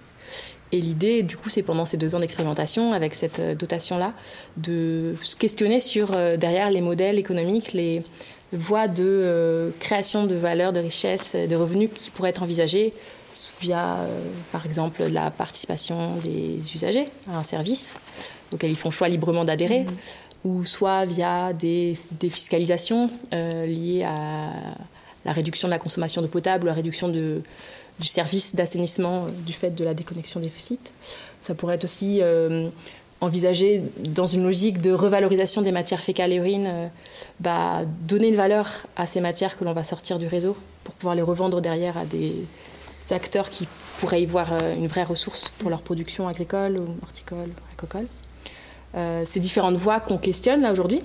Et l'idée, du coup, c'est pendant ces deux ans d'expérimentation, avec cette euh, dotation-là, de se questionner sur, euh, derrière les modèles économiques, les voies de création de valeur, de richesse, de revenus qui pourraient être envisagées via, par exemple, la participation des usagers à un service auquel ils font choix librement d'adhérer, mmh. Ou soit via des, fiscalisations liées à la réduction de la consommation d'eau potable, la réduction du service d'assainissement euh, du fait de la déconnexion des sites. Ça pourrait être aussi euh, envisagé dans une logique de revalorisation des matières fécales et urines, euh, bah, donner une valeur à ces matières que l'on va sortir du réseau pour pouvoir les revendre derrière à des acteurs qui pourraient y voir une vraie ressource pour leur production agricole ou horticole ou agricole. Ces différentes voies qu'on questionne là aujourd'hui,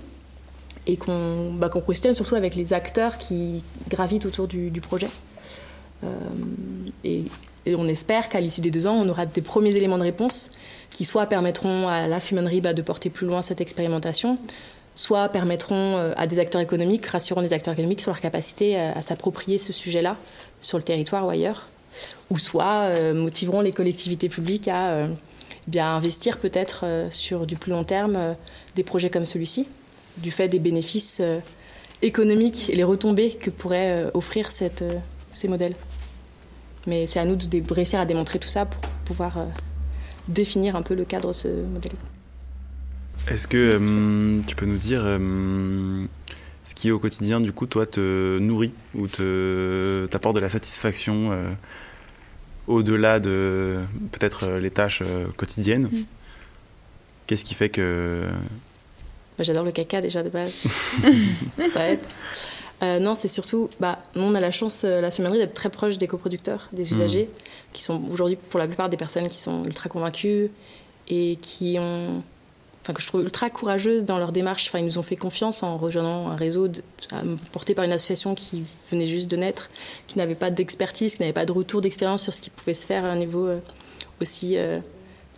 et qu'on bah, questionne surtout avec les acteurs qui gravitent autour du, projet. Euh, et, on espère qu'à l'issue des deux ans, on aura des premiers éléments de réponse qui soit permettront à la fuminerie bah, de porter plus loin cette expérimentation, soit permettront euh, à des acteurs économiques, rassurant les acteurs économiques sur leur capacité à, s'approprier ce sujet-là sur le territoire ou ailleurs, ou soit euh, motiveront les collectivités publiques à bien investir peut-être sur du plus long terme des projets comme celui-ci du fait des bénéfices euh, économiques et les retombées que pourraient euh, offrir cette, euh, ces modèles. Mais c'est à nous de réussir à démontrer tout ça pour pouvoir définir un peu le cadre de ce modèle. Est-ce que tu peux nous dire ce qui au quotidien, du coup, toi, te nourrit ou t'apporte de la satisfaction au-delà de peut-être les tâches quotidiennes mmh. Qu'est-ce qui fait que bah, j'adore le caca déjà de base. ça aide. Euh, non, c'est surtout, bah, nous on a la chance, euh, la fuminerie, d'être très proche des coproducteurs, des hmm. usagers, qui sont aujourd'hui pour la plupart des personnes qui sont ultra convaincues et qui ont, que je trouve ultra courageuses dans leur démarche. Enfin, ils nous ont fait confiance en rejoignant un réseau porté par une association qui venait juste de naître, qui n'avait pas d'expertise, qui n'avait pas de retour d'expérience sur ce qui pouvait se faire à un niveau euh, aussi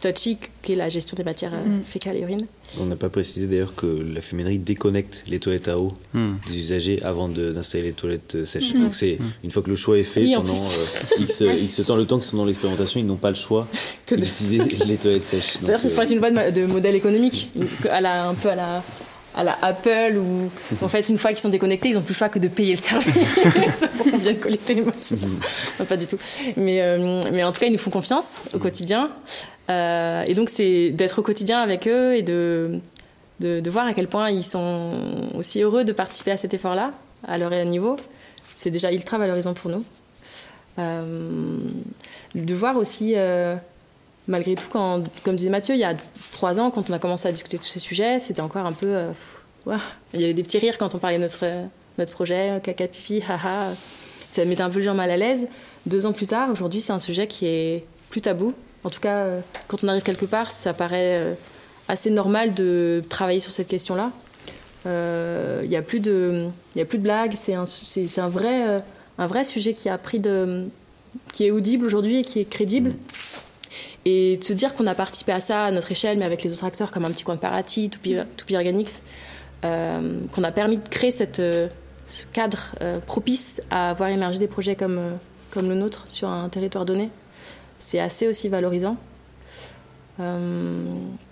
touchy qu'est la gestion des matières hmm. fécales et urines. On n'a pas précisé d'ailleurs que la fuminerie déconnecte les toilettes à eau hmm. des usagers avant d'installer les toilettes euh, sèches. Hmm. Donc c'est une fois que le choix est fait pendant euh, X, X, temps, le temps qu'ils sont dans l'expérimentation, ils n'ont pas le choix d'utiliser les toilettes sèches. C'est-à-dire que ça pourrait être une bonne de modèle économique, à la, un peu à la à la Apple où en fait une fois qu'ils sont déconnectés ils n'ont plus le choix que de payer le service pour qu'on vienne collecter les motifs pas du tout mais, euh, mais en tout cas ils nous font confiance au quotidien euh, et donc, c'est d'être au quotidien avec eux et de, de, voir à quel point ils sont aussi heureux de participer à cet effort-là, à leur niveau. C'est déjà ultra valorisant pour nous. Euh, de voir aussi, malgré tout, comme disait Mathieu, il y a trois ans, quand on a commencé à discuter de tous ces sujets, c'était encore un peu. il y avait des petits rires quand on parlait de notre, notre projet, caca pipi, haha. Ça mettait un peu le genre mal à l'aise. Deux ans plus tard, aujourd'hui, c'est un sujet qui est plus tabou en tout cas, euh, quand on arrive quelque part, ça paraît euh, assez normal de travailler sur cette question-là. Il euh, n'y a, plus de, a plus de blagues, c'est un, vrai, un vrai sujet qui, a pris de, qui est audible aujourd'hui et qui est crédible. Et de se dire qu'on a participé à ça à notre échelle, mais avec les autres acteurs comme un petit coin de Parati, Toupie Organics, qu'on a permis de créer cette, ce cadre propice à voir émerger des projets comme, comme le nôtre sur un territoire donné c'est assez aussi valorisant. Euh,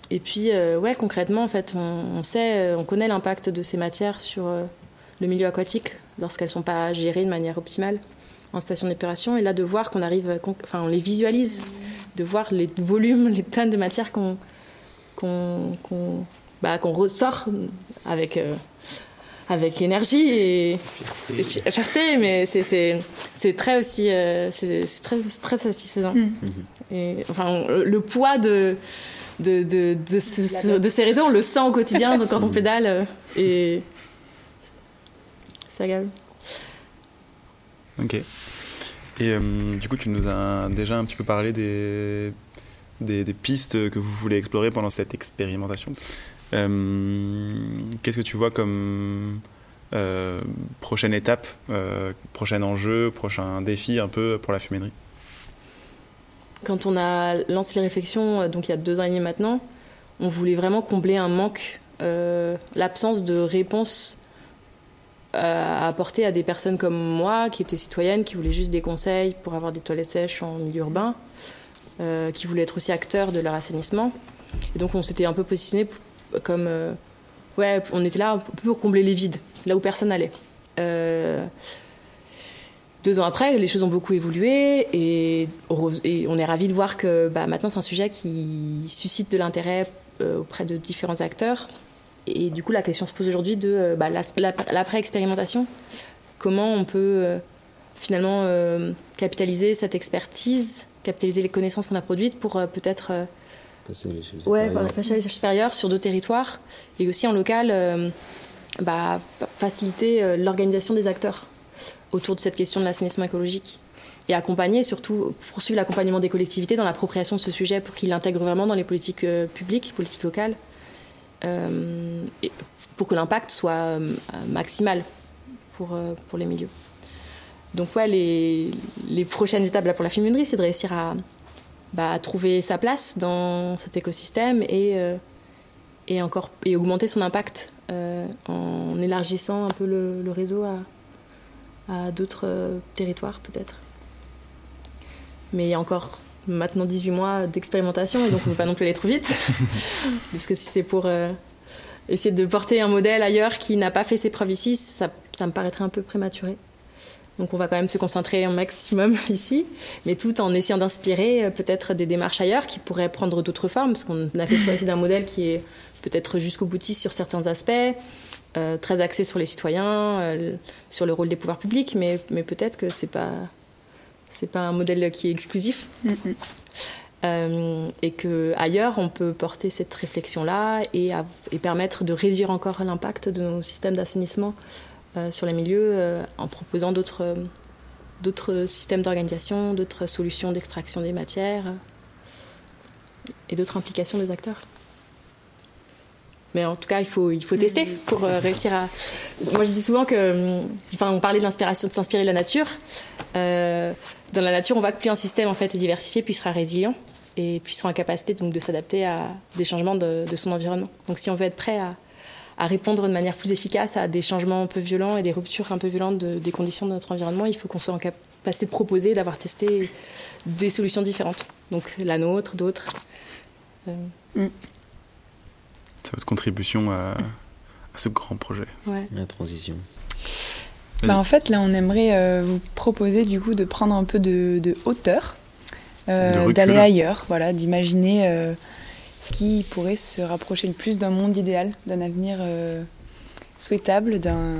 et puis, euh, ouais, concrètement, en fait, on, sait, euh, on connaît l'impact de ces matières sur le milieu aquatique lorsqu'elles ne sont pas gérées de manière optimale en station d'épuration. Et là, de voir qu'on arrive, enfin, on les visualise, de voir les volumes, les tonnes de matière qu'on qu'on bah, ressort avec avec énergie et fierté, mais c'est très aussi euh, c'est très, très satisfaisant. Mm. Et, enfin, le poids de, de, de, de, de, ces réseaux, on le sent au quotidien quand on pédale euh, et c'est agréable. Ok. Et euh, du coup, tu nous as déjà un petit peu parlé des, pistes que vous voulez explorer pendant cette expérimentation. Euh, qu'est-ce que tu vois comme euh, prochaine étape, prochain enjeu, prochain défi un peu pour la fuminerie? Quand on a lancé les réflexions, donc il y a deux ans et maintenant, on voulait vraiment combler un manque, l'absence de réponse à apporter à des personnes comme moi, qui étaient citoyennes, qui voulaient juste des conseils pour avoir des toilettes sèches en milieu urbain, qui voulaient être aussi acteurs de leur assainissement. Et donc on s'était un peu positionné comme... ouais, on était là pour combler les vides, là où personne n'allait. Deux ans après, les choses ont beaucoup évolué et, on est ravis de voir que bah, maintenant c'est un sujet qui suscite de l'intérêt euh, auprès de différents acteurs. Et du coup, la question se pose aujourd'hui de euh, bah, l'après-expérimentation. Comment on peut euh, finalement capitaliser cette expertise, capitaliser les connaissances qu'on a produites pour peut-être passer à l'échelle supérieure sur d'autres territoires et aussi en local bah, faciliter l'organisation des acteurs autour de cette question de l'assainissement écologique et accompagner, surtout poursuivre l'accompagnement des collectivités dans l'appropriation de ce sujet pour qu'ils l'intègrent vraiment dans les politiques euh, publiques, politiques locales, euh, et pour que l'impact soit euh, maximal pour, pour les milieux. Donc ouais, les, les prochaines étapes là, pour la fuminerie, c'est de réussir à, bah, trouver sa place dans cet écosystème et, et, encore, et augmenter son impact en élargissant un peu le, réseau à, à d'autres euh, territoires peut-être. Mais il y a encore maintenant 18 mois d'expérimentation et donc on ne peut pas non plus aller trop vite. Parce que si c'est pour euh, essayer de porter un modèle ailleurs qui n'a pas fait ses preuves ici, ça, ça, me paraîtrait un peu prématuré. Donc on va quand même se concentrer un maximum ici, mais tout en essayant d'inspirer euh, peut-être des démarches ailleurs qui pourraient prendre d'autres formes, parce qu'on a fait choix d'un modèle qui est peut-être jusqu'au boutiste sur certains aspects, euh, très axé sur les citoyens, euh, sur le rôle des pouvoirs publics, mais, mais peut-être que c'est pas c'est pas un modèle qui est exclusif. Euh, et que ailleurs on peut porter cette réflexion là et, et permettre de réduire encore l'impact de nos systèmes d'assainissement sur les milieux en proposant d'autres d'autres systèmes d'organisation, d'autres solutions d'extraction des matières et d'autres implications des acteurs. Mais en tout cas, il faut, il faut tester pour euh, réussir à. Moi, je dis souvent que. Enfin, on parlait de l'inspiration, de s'inspirer de la nature. Euh, dans la nature, on voit que plus un système en fait, est diversifié, plus il sera résilient et plus il sera en capacité donc, de s'adapter à des changements de, son environnement. Donc, si on veut être prêt à, à, répondre de manière plus efficace à des changements un peu violents et des ruptures un peu violentes des conditions de notre environnement, il faut qu'on soit en capacité de proposer, d'avoir testé des solutions différentes. Donc, la nôtre, d'autres. Euh. Mm. C'est votre contribution à, ce grand projet. La transition. Bah en fait, là, on aimerait euh, vous proposer du coup de prendre un peu de, hauteur, euh, d'aller ailleurs, voilà, d'imaginer euh, ce qui pourrait se rapprocher le plus d'un monde idéal, d'un avenir souhaitable, d'un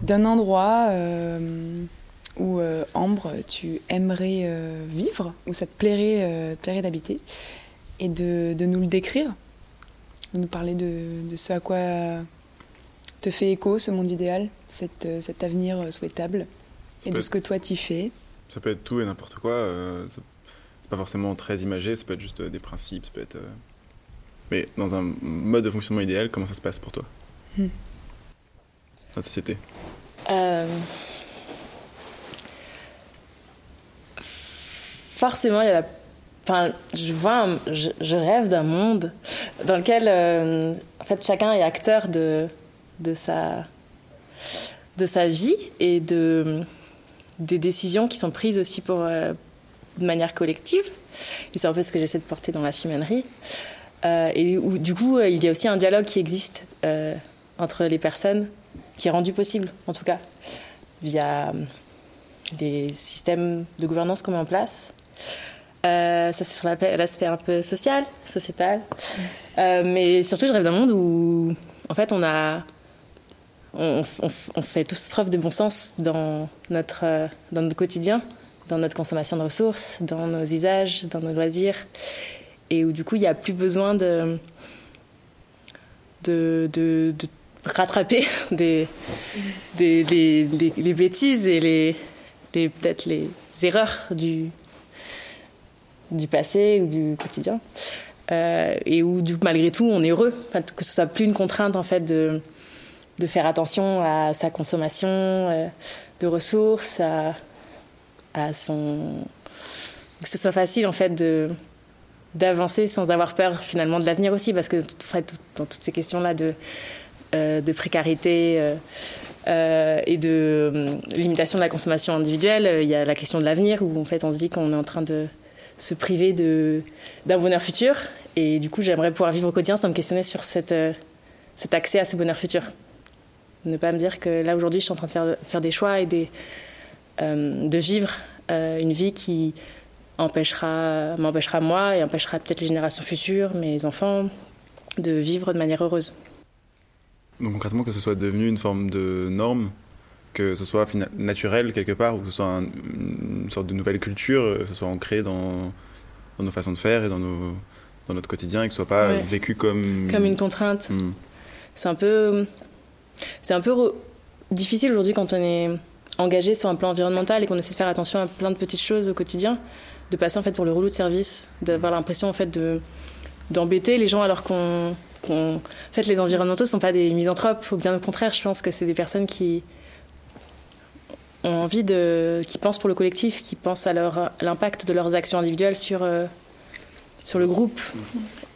d'un endroit où Ambre, tu aimerais vivre, où ça te plairait, plairait d'habiter, et de, de nous le décrire de nous parler de, ce à quoi te fait écho ce monde idéal, euh, cet avenir souhaitable, et de ce que toi tu fais. Ça peut être tout et n'importe quoi. Euh, c'est pas forcément très imagé, ça peut être juste des principes, ça peut être. Euh, mais dans un mode de fonctionnement idéal, comment ça se passe pour toi? Hmm. La société Forcément, il y a la Enfin, je vois, je, rêve d'un monde dans lequel, euh, en fait, chacun est acteur de, sa, de sa vie et de, des décisions qui sont prises aussi pour, euh, de manière collective. C'est un peu ce que j'essaie de porter dans la fuminerie. Euh, et où, du coup, il y a aussi un dialogue qui existe entre les personnes, qui est rendu possible, en tout cas, via les systèmes de gouvernance qu'on met en place. Euh, ça, c'est sur l'aspect un peu social, sociétal. Euh, mais surtout, je rêve d'un monde où, en fait, on a. On, fait tous preuve de bon sens dans notre, euh, dans notre quotidien, dans notre consommation de ressources, dans nos usages, dans nos loisirs. Et où, du coup, il n'y a plus besoin de, de, de, rattraper des, des, les bêtises et les, les peut-être les erreurs du, du passé ou du quotidien. Euh, et où, malgré tout, on est heureux. Que ce soit plus une contrainte, en fait, de, faire attention à sa consommation euh, de ressources, à, son. que ce soit facile, en fait, de d'avancer sans avoir peur finalement de l'avenir aussi parce que dans toutes ces questions là de de précarité et de limitation de la consommation individuelle, il y a la question de l'avenir où en fait on se dit qu'on est en train de se priver d'un bonheur futur. Et du coup, j'aimerais pouvoir vivre au quotidien sans me questionner sur cette, cet accès à ce bonheur futur. Ne pas me dire que là, aujourd'hui, je suis en train de faire, faire des choix et des, de vivre une vie qui empêchera, m'empêchera moi et empêchera peut-être les générations futures, mes enfants, de vivre de manière heureuse. Donc concrètement, que ce soit devenu une forme de norme, que ce soit naturel quelque part, ou que ce soit une sorte de nouvelle culture, que ce soit ancré dans, dans nos façons de faire et dans, nos, dans notre quotidien, et que ce soit pas vécu comme... Comme une contrainte. Hmm. C'est un peu... C'est un peu difficile aujourd'hui quand on est engagé sur un plan environnemental et qu'on essaie de faire attention à plein de petites choses au quotidien de passer en fait pour le rouleau de service, d'avoir l'impression en fait de d'embêter les gens alors qu'on en fait les environnementaux sont pas des misanthropes, ou bien au contraire, je pense que c'est des personnes qui ont envie de qui pensent pour le collectif, qui pensent à l'impact de leurs actions individuelles sur euh, sur le groupe.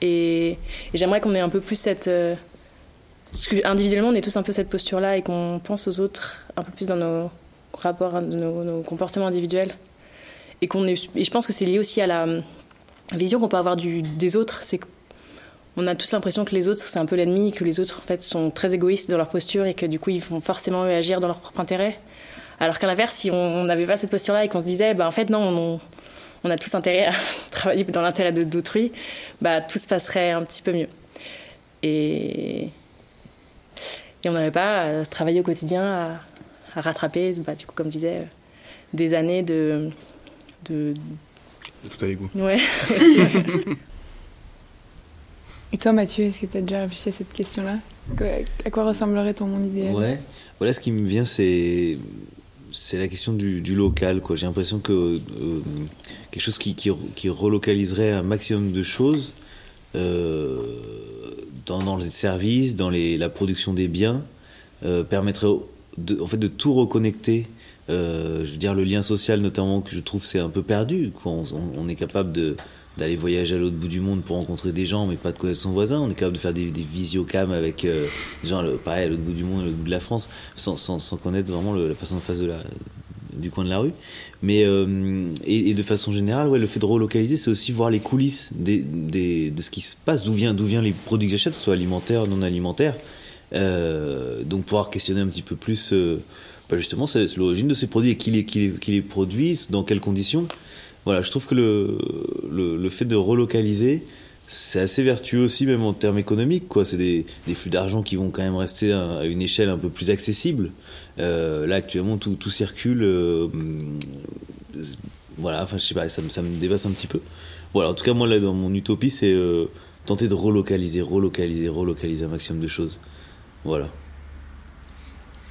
Et, j'aimerais qu'on ait un peu plus cette euh, individuellement, on est tous un peu cette posture-là et qu'on pense aux autres un peu plus dans nos rapports, nos, nos comportements individuels et est, et je pense que c'est lié aussi à la euh, vision qu'on peut avoir du, des autres. C'est qu'on a tous l'impression que les autres c'est un peu l'ennemi, que les autres en fait sont très égoïstes dans leur posture et que du coup ils vont forcément agir dans leur propre intérêt. Alors qu'à l'inverse, si on n'avait pas cette posture-là et qu'on se disait, bah en fait non, on, on a tous intérêt à travailler dans l'intérêt d'autrui, bah tout se passerait un petit peu mieux. Et, et on n'avait pas à travailler au quotidien à, à rattraper, bah, du coup comme je disais, des années de de... tout à l'égout. Ouais. Et toi, Mathieu, est-ce que tu as déjà réfléchi à cette question-là? À quoi ressemblerait ton monde idéal? Ouais. Voilà, ce qui me vient, c'est c'est la question du, local. Quoi. J'ai l'impression que euh, quelque chose qui, qui, relocaliserait un maximum de choses euh, dans, les services, dans les, la production des biens, euh, permettrait de, en fait de tout reconnecter je veux dire, le lien social, notamment, que je trouve c'est un peu perdu. On, on, est capable de d'aller voyager à l'autre bout du monde pour rencontrer des gens, mais pas de connaître son voisin. On est capable de faire des, des visiocams avec euh, des gens, pareil, à l'autre bout du monde, à l'autre bout de la France, sans, sans, connaître vraiment la personne en face du coin de la rue. Mais euh, et, de façon générale, ouais, le fait de relocaliser, c'est aussi voir les coulisses de ce qui se passe, d'où vient, vient les produits que j'achète, soit alimentaires, non alimentaires. Euh, donc pouvoir questionner un petit peu plus euh, bah, justement c'est l'origine de ces produits et qui les, qui, les, qui les produisent, dans quelles conditions. Voilà, je trouve que le, le, le fait de relocaliser, c'est assez vertueux aussi, même en termes économiques. Quoi. C'est des, des flux d'argent qui vont quand même rester à, une échelle un peu plus accessible. Euh, là, actuellement, tout, tout circule. Euh, voilà, enfin, je sais pas, ça, ça, me dépasse un petit peu. Voilà, en tout cas, moi, là, dans mon utopie, c'est euh, tenter de relocaliser, relocaliser, relocaliser un maximum de choses. Voilà.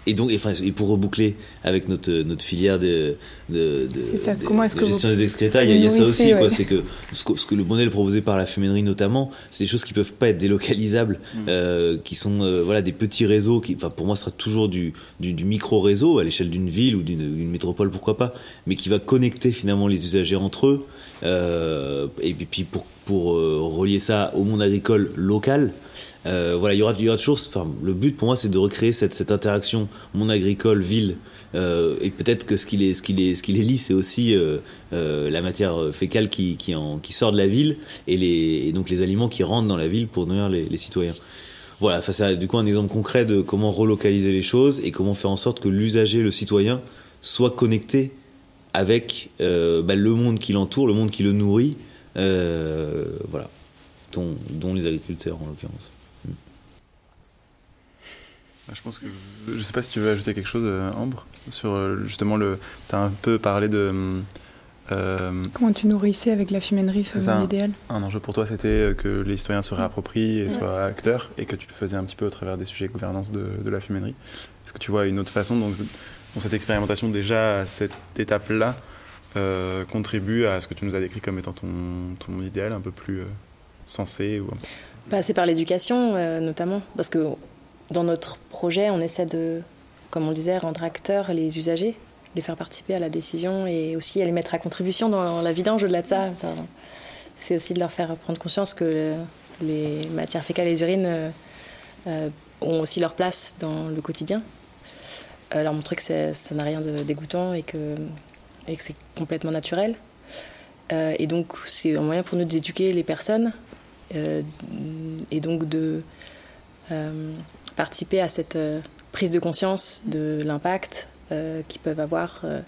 Et donc, et, enfin, et pour reboucler avec notre, notre filière de, de, de, ça. Comment est-ce de gestion des excrétas, il y, a ça aussi. Ouais. quoi. C'est que ce, que ce, que le modèle proposé par la fuminerie notamment, c'est des choses qui peuvent pas être délocalisables, mmh. euh, qui sont euh, voilà des petits réseaux. Qui, enfin, pour moi, ce sera toujours du, du, du micro réseau à l'échelle d'une ville ou d'une métropole, pourquoi pas, mais qui va connecter finalement les usagers entre eux. Euh, et puis pour pour euh, relier ça au monde agricole local. Euh, voilà, il y aura, il y aura toujours. Enfin, le but pour moi, c'est de recréer cette, cette interaction monde agricole ville. Euh, et peut-être que ce qui les, ce qui les, ce qui les lie, c'est aussi la matière fécale qui, qui, en, qui sort de la ville et, les, et donc les aliments qui rentrent dans la ville pour nourrir les, citoyens. Voilà, ça c'est du coup un exemple concret de comment relocaliser les choses et comment faire en sorte que l'usager, le citoyen, soit connecté avec bah, le monde qui l'entoure, le monde qui le nourrit, voilà, dont, dont les agriculteurs en l'occurrence. Je pense que je sais pas si tu veux ajouter quelque chose, Ambre, sur justement le. Tu as un peu parlé de. Euh, Comment tu nourrissais avec la fuminerie ce monde idéal Un enjeu pour toi, c'était que les citoyens se réapproprient et ouais. soient acteurs, et que tu le faisais un petit peu au travers des sujets de gouvernance de, de la fuminerie. Est-ce que tu vois une autre façon, donc, dans cette expérimentation, déjà à cette étape-là, euh, contribue à ce que tu nous as décrit comme étant ton, idéal un peu plus euh, sensé ou... Passer par l'éducation, euh, notamment, parce que dans notre projet, on essaie de, comme on disait, rendre acteurs les usagers, les faire participer à la décision et aussi à les mettre à contribution dans la vidange au-delà de ça. Enfin, c'est aussi de leur faire prendre conscience que le, les matières fécales et les urines ont aussi leur place dans le quotidien. leur montrer que ça n'a rien de dégoûtant et que, et que c'est complètement naturel. et donc, c'est un moyen pour nous d'éduquer les personnes et donc de participer à cette prise de conscience de l'impact euh, qu'ils peuvent avoir, euh,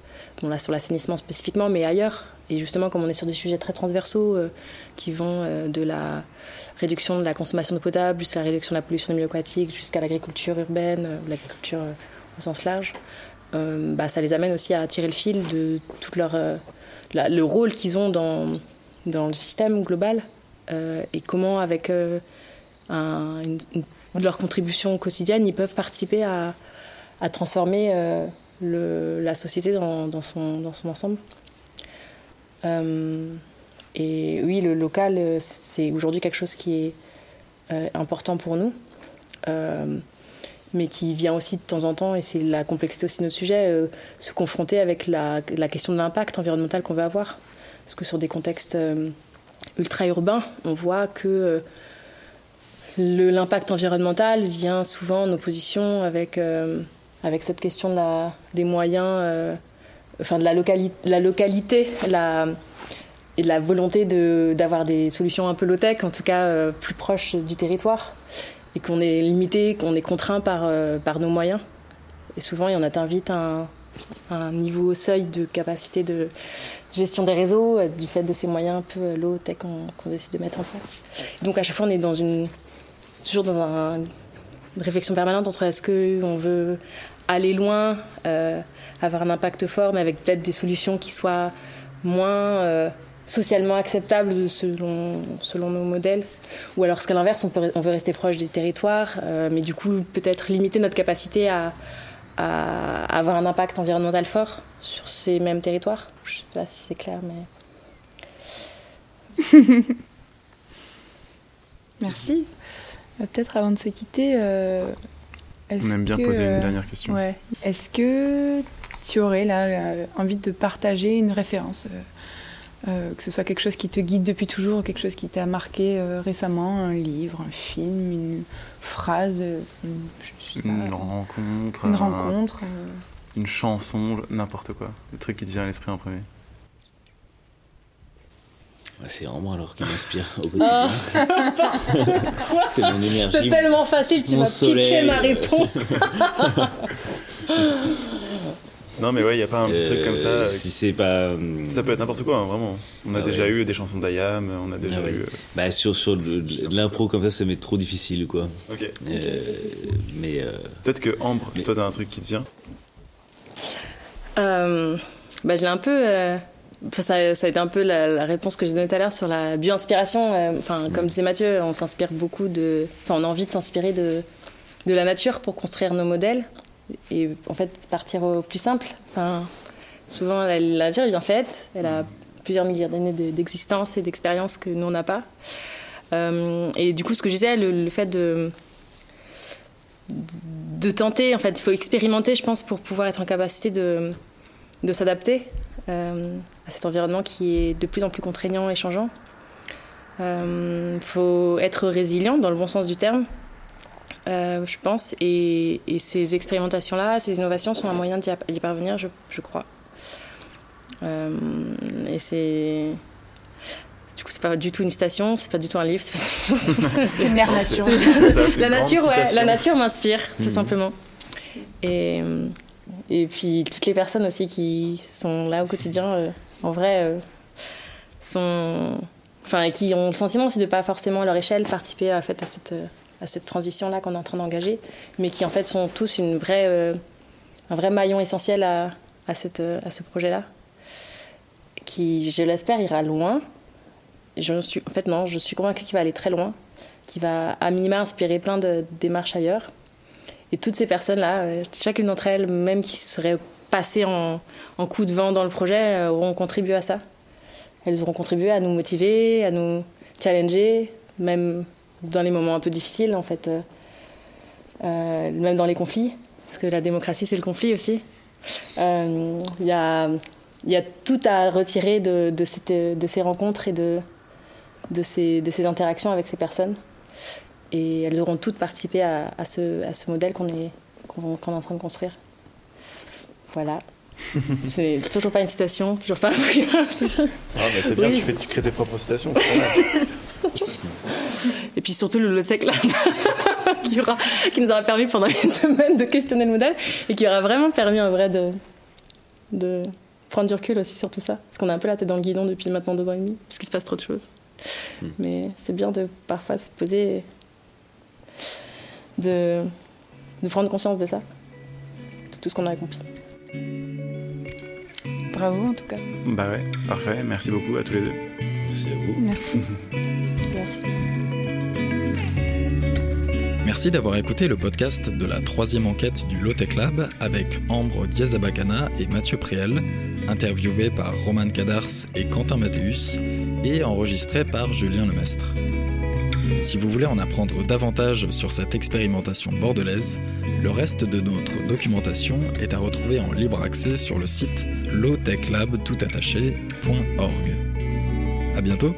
bon, là, sur l'assainissement spécifiquement, mais ailleurs. Et justement, comme on est sur des sujets très transversaux euh, qui vont de la réduction de la consommation d'eau potable jusqu'à la réduction de la pollution des milieux aquatiques, jusqu'à l'agriculture urbaine, l'agriculture au sens large, bah, ça les amène aussi à tirer le fil de tout leur, le rôle qu'ils ont dans, dans le système global et comment, avec leur contribution quotidienne, ils peuvent participer à, à transformer la société dans, son, dans son ensemble. Euh, et oui, le local, c'est aujourd'hui quelque chose qui est euh, important pour nous, euh, mais qui vient aussi de temps en temps, et c'est la complexité aussi de notre sujet, se confronter avec la, question de l'impact environnemental qu'on veut avoir. Parce que sur des contextes ultra-urbains, on voit que l'impact environnemental vient souvent en opposition avec avec cette question des moyens, euh, enfin de la, la localité et de la volonté d'avoir des solutions un peu low-tech, en tout cas euh, plus proches du territoire, et qu'on est limité, qu'on est contraint par, euh, par nos moyens. Et souvent, en atteint vite un, un niveau seuil de capacité de gestion des réseaux du fait de ces moyens un peu low-tech qu'on décide de mettre en place. Donc à chaque fois, on est toujours dans un, une réflexion permanente entre est-ce qu'on veut aller loin, euh, avoir un impact fort, mais avec peut-être des solutions qui soient moins euh, socialement acceptables selon, selon nos modèles. Ou alors, ce qu'à l'inverse, on, on, veut rester proche des territoires, euh, mais du coup, peut-être limiter notre capacité à, à, avoir un impact environnemental fort sur ces mêmes territoires. Je ne sais pas si c'est clair, mais. Merci. Peut-être avant de se quitter, on aime bien poser une dernière question. Ouais. Est-ce que tu aurais là euh, envie de partager une référence euh, euh, que ce soit quelque chose qui te guide depuis toujours, ou quelque chose qui t'a marqué récemment, un livre, un film, une phrase, une, rencontre, une rencontre, une chanson, n'importe quoi, le truc qui te vient à l'esprit en premier. C'est vraiment alors qui m'inspire au quotidien. c'est mon énergie. C'est tellement facile, tu m'as piqué ma réponse. non mais ouais, il n'y a pas un petit truc comme ça. Euh, si c'est pas. Euh, ça peut être n'importe quoi, hein, vraiment. On a ah déjà eu des chansons d'Ayam, on a déjà ah eu. Euh, bah sur, sur l'impro comme ça, ça m'est trop difficile quoi. Ok. mais. Peut-être que Ambre, si toi t'as un truc qui te vient? bah je l'ai un peu ça, ça, a été un peu la, réponse que j'ai donnée tout à l'heure sur la bio-inspiration. Euh, enfin, comme disait Mathieu, on s'inspire beaucoup de. Enfin, on a envie de s'inspirer de, de la nature pour construire nos modèles et en fait partir au plus simple. Enfin, souvent, la, nature est bien faite. Elle a plusieurs milliards d'années d'existence et d'expérience que nous on n'a pas. Euh, et du coup, ce que je disais, le, fait de de tenter, en fait, il faut expérimenter, je pense, pour pouvoir être en capacité de, de s'adapter euh, à cet environnement qui est de plus en plus contraignant et changeant. Il euh, faut être résilient dans le bon sens du terme, euh, je pense, et, ces expérimentations-là, ces innovations sont un moyen d'y parvenir, je, je crois. et c'est du coup, c'est pas du tout une station, c'est pas du tout un livre, c'est une nature. la nature, ouais, la nature m'inspire, tout mmh. simplement. Et, et puis toutes les personnes aussi qui sont là au quotidien, euh, en vrai, euh, sont. Enfin, qui ont le sentiment aussi de pas forcément à leur échelle participer à, fait, à cette, à cette transition-là qu'on est en train d'engager, mais qui en fait sont tous une vraie, euh, un vrai maillon essentiel à, à, cette, à ce projet-là, qui, je l'espère, ira loin. Je suis, en fait, non, je suis convaincue qu'il va aller très loin, qu'il va à minima inspirer plein de démarches ailleurs. Et toutes ces personnes-là, euh, chacune d'entre elles, même qui seraient passées en, coup de vent dans le projet, euh, auront contribué à ça. Elles auront contribué à nous motiver, à nous challenger, même dans les moments un peu difficiles, en fait, euh, même dans les conflits, parce que la démocratie, c'est le conflit aussi. Il y, a, y, a, tout à retirer de, de, cette, de ces rencontres et de, de, ces, de ces interactions avec ces personnes. et elles auront toutes participé à, à ce, à ce modèle qu'on est, qu'on est en train de construire. Voilà. c'est toujours pas une citation, toujours pas un. Ah, c'est bien, Oui. tu, fais, tu crées tes propres citations. c'est pas mal. Et puis surtout le Lotec Lab qui, aura, qui nous aura permis pendant une semaine de questionner le modèle et qui aura vraiment permis en vrai de, de prendre du recul aussi sur tout ça. Parce qu'on a un peu la tête dans le guidon depuis maintenant deux ans et demi, parce qu'il se passe trop de choses. Hmm. Mais c'est bien de parfois se poser et de, de prendre conscience de ça, de tout ce qu'on a accompli. Bravo en tout cas. Bah ouais, parfait. Merci beaucoup à tous les deux. Merci à vous. Merci. Merci. Merci d'avoir écouté le podcast de la troisième enquête du Lotec Lab avec Ambre Diazabacana et Mathieu Préel, interviewé par Roman Cadars et Quentin Mathéus et enregistré par Julien Lemestre. Si vous voulez en apprendre davantage sur cette expérimentation bordelaise, le reste de notre documentation est à retrouver en libre accès sur le site lowtechlabtoutattaché.org. À bientôt!